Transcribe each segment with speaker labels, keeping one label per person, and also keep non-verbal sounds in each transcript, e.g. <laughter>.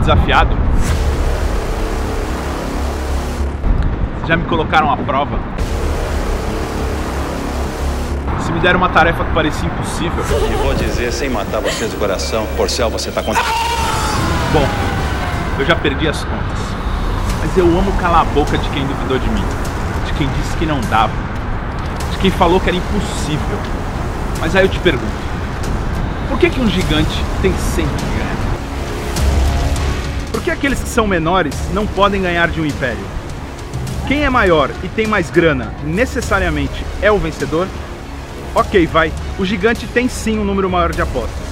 Speaker 1: desafiado? Já me colocaram à prova? Se me deram uma tarefa que parecia impossível.
Speaker 2: E vou dizer, sem matar vocês do coração, Porcel, você tá contra.
Speaker 1: Bom, eu já perdi as contas. Mas eu amo calar a boca de quem duvidou de mim, de quem disse que não dava, de quem falou que era impossível. Mas aí eu te pergunto: por que, que um gigante tem sempre que ganhar?
Speaker 3: Aqueles que são menores não podem ganhar de um império? Quem é maior e tem mais grana necessariamente é o vencedor? Ok, vai. O gigante tem sim um número maior de apostas.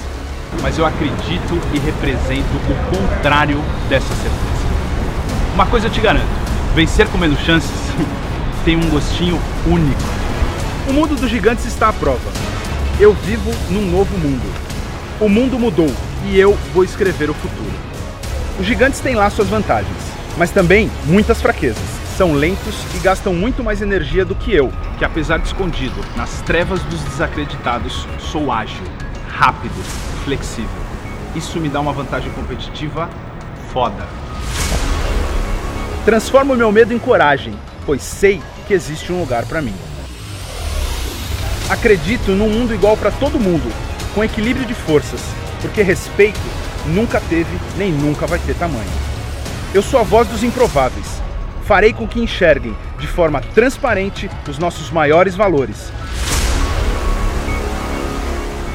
Speaker 1: Mas eu acredito e represento o contrário dessa certeza. Uma coisa eu te garanto: vencer com menos chances <laughs> tem um gostinho único.
Speaker 3: O mundo dos gigantes está à prova. Eu vivo num novo mundo. O mundo mudou e eu vou escrever o futuro. Os gigantes têm lá suas vantagens, mas também muitas fraquezas. São lentos e gastam muito mais energia do que eu,
Speaker 1: que apesar de escondido nas trevas dos desacreditados, sou ágil, rápido, flexível. Isso me dá uma vantagem competitiva foda.
Speaker 3: Transformo meu medo em coragem, pois sei que existe um lugar para mim. Acredito num mundo igual para todo mundo, com equilíbrio de forças, porque respeito nunca teve nem nunca vai ter tamanho. Eu sou a voz dos improváveis. Farei com que enxerguem de forma transparente os nossos maiores valores.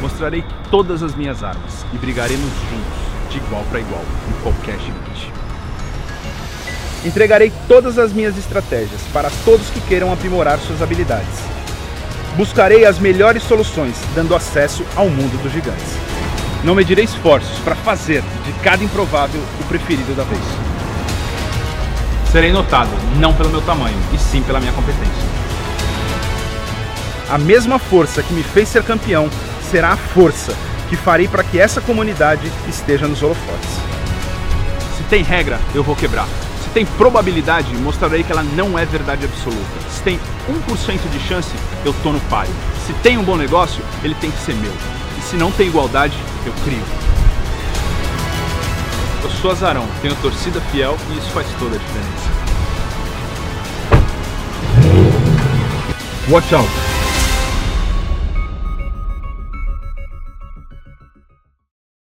Speaker 1: Mostrarei todas as minhas armas e brigaremos juntos, de igual para igual, com qualquer gigante.
Speaker 3: Entregarei todas as minhas estratégias para todos que queiram aprimorar suas habilidades. Buscarei as melhores soluções, dando acesso ao mundo dos gigantes. Não medirei esforços para fazer de cada improvável o preferido da vez.
Speaker 1: Serei notado não pelo meu tamanho, e sim pela minha competência.
Speaker 3: A mesma força que me fez ser campeão será a força que farei para que essa comunidade esteja nos holofotes.
Speaker 1: Se tem regra, eu vou quebrar. Se tem probabilidade, mostrarei que ela não é verdade absoluta. Se tem 1% de chance, eu tô no páreo. Se tem um bom negócio, ele tem que ser meu. Se não tem igualdade, eu crio. Eu sou azarão, tenho torcida fiel e isso faz toda a diferença.
Speaker 3: Watch out!